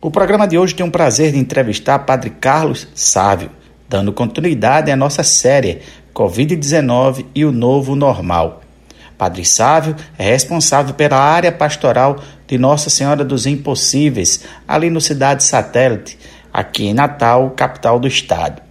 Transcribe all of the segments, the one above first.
O programa de hoje tem o prazer de entrevistar Padre Carlos Sávio, dando continuidade à nossa série Covid-19 e o Novo Normal. Padre Sávio é responsável pela área pastoral de Nossa Senhora dos Impossíveis, ali no Cidade Satélite, aqui em Natal, capital do estado.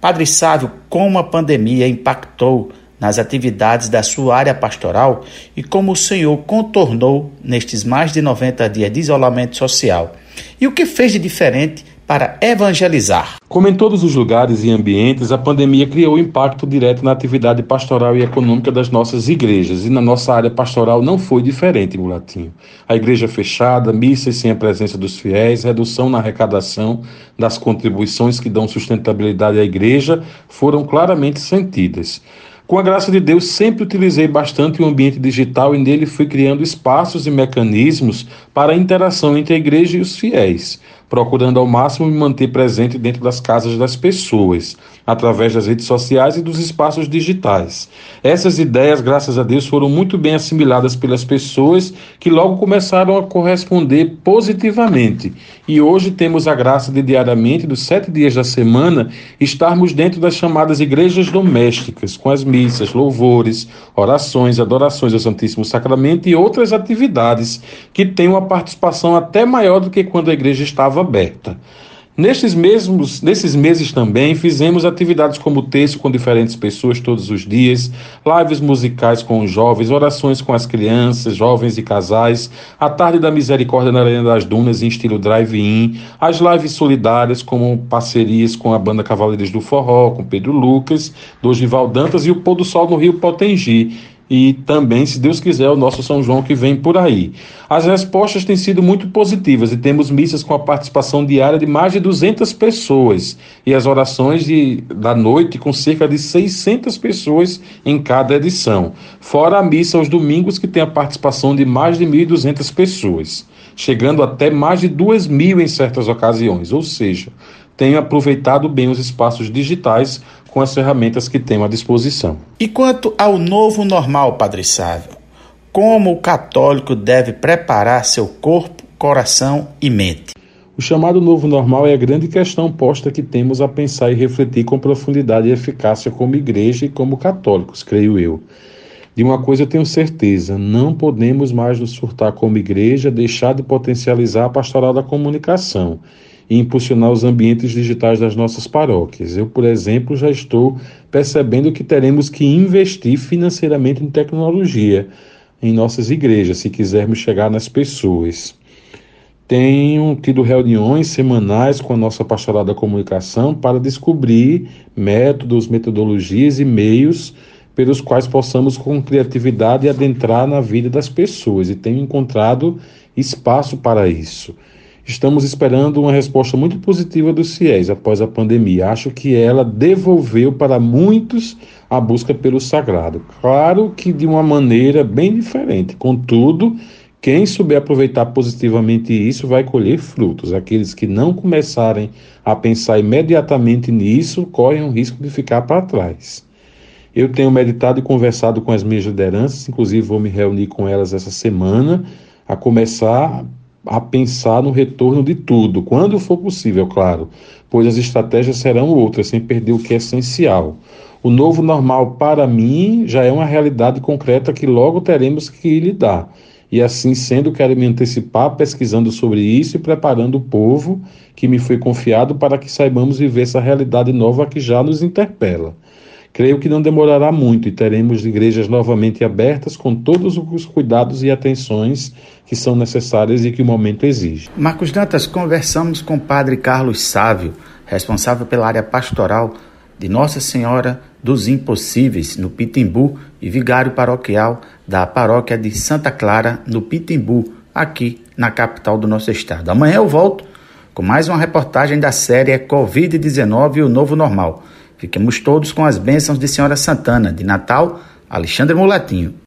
Padre Sávio, como a pandemia impactou nas atividades da sua área pastoral e como o Senhor contornou nestes mais de 90 dias de isolamento social e o que fez de diferente para evangelizar. Como em todos os lugares e ambientes, a pandemia criou impacto direto na atividade pastoral e econômica das nossas igrejas, e na nossa área pastoral não foi diferente, Mulatinho. A igreja fechada, missas sem a presença dos fiéis, redução na arrecadação das contribuições que dão sustentabilidade à igreja foram claramente sentidas. Com a graça de Deus, sempre utilizei bastante o ambiente digital e nele fui criando espaços e mecanismos para a interação entre a igreja e os fiéis procurando ao máximo me manter presente dentro das casas das pessoas, através das redes sociais e dos espaços digitais. Essas ideias, graças a Deus, foram muito bem assimiladas pelas pessoas que logo começaram a corresponder positivamente. E hoje temos a graça de diariamente, dos sete dias da semana, estarmos dentro das chamadas igrejas domésticas, com as missas, louvores, orações, adorações ao Santíssimo Sacramento e outras atividades que têm uma participação até maior do que quando a igreja estava estava aberta. Nestes mesmos, nesses meses também fizemos atividades como texto com diferentes pessoas todos os dias, lives musicais com os jovens, orações com as crianças, jovens e casais, a tarde da misericórdia na Arena das Dunas em estilo drive-in, as lives solidárias como parcerias com a banda Cavaleiros do Forró, com Pedro Lucas, Dorival Dantas e o Pôr do Sol no Rio Potengi e também, se Deus quiser, o nosso São João que vem por aí. As respostas têm sido muito positivas e temos missas com a participação diária de mais de 200 pessoas e as orações de, da noite com cerca de 600 pessoas em cada edição. Fora a missa aos domingos que tem a participação de mais de 1.200 pessoas, chegando até mais de 2 mil em certas ocasiões, ou seja, tenho aproveitado bem os espaços digitais com as ferramentas que tenho à disposição. E quanto ao novo normal, Padre Sávio, como o católico deve preparar seu corpo, coração e mente? O chamado novo normal é a grande questão posta que temos a pensar e refletir com profundidade e eficácia como igreja e como católicos, creio eu. De uma coisa eu tenho certeza: não podemos mais nos surtar como igreja, deixar de potencializar a pastoral da comunicação e impulsionar os ambientes digitais das nossas paróquias. Eu, por exemplo, já estou percebendo que teremos que investir financeiramente em tecnologia em nossas igrejas, se quisermos chegar nas pessoas. Tenho tido reuniões semanais com a nossa pastoral da comunicação para descobrir métodos, metodologias e meios pelos quais possamos, com criatividade, adentrar na vida das pessoas e tenho encontrado espaço para isso. Estamos esperando uma resposta muito positiva dos fiéis após a pandemia. Acho que ela devolveu para muitos a busca pelo sagrado. Claro que de uma maneira bem diferente. Contudo, quem souber aproveitar positivamente isso vai colher frutos. Aqueles que não começarem a pensar imediatamente nisso correm o risco de ficar para trás. Eu tenho meditado e conversado com as minhas lideranças, inclusive vou me reunir com elas essa semana, a começar a pensar no retorno de tudo, quando for possível, claro, pois as estratégias serão outras, sem perder o que é essencial. O novo normal, para mim, já é uma realidade concreta que logo teremos que lidar. E assim sendo, quero me antecipar pesquisando sobre isso e preparando o povo que me foi confiado para que saibamos viver essa realidade nova que já nos interpela. Creio que não demorará muito e teremos igrejas novamente abertas com todos os cuidados e atenções que são necessárias e que o momento exige. Marcos Dantas, conversamos com o Padre Carlos Sávio, responsável pela área pastoral de Nossa Senhora dos Impossíveis, no Pitimbu, e vigário paroquial da paróquia de Santa Clara, no Pitimbu, aqui na capital do nosso estado. Amanhã eu volto com mais uma reportagem da série Covid-19 e o Novo Normal. Fiquemos todos com as bênçãos de Senhora Santana, de Natal, Alexandre Mulatinho.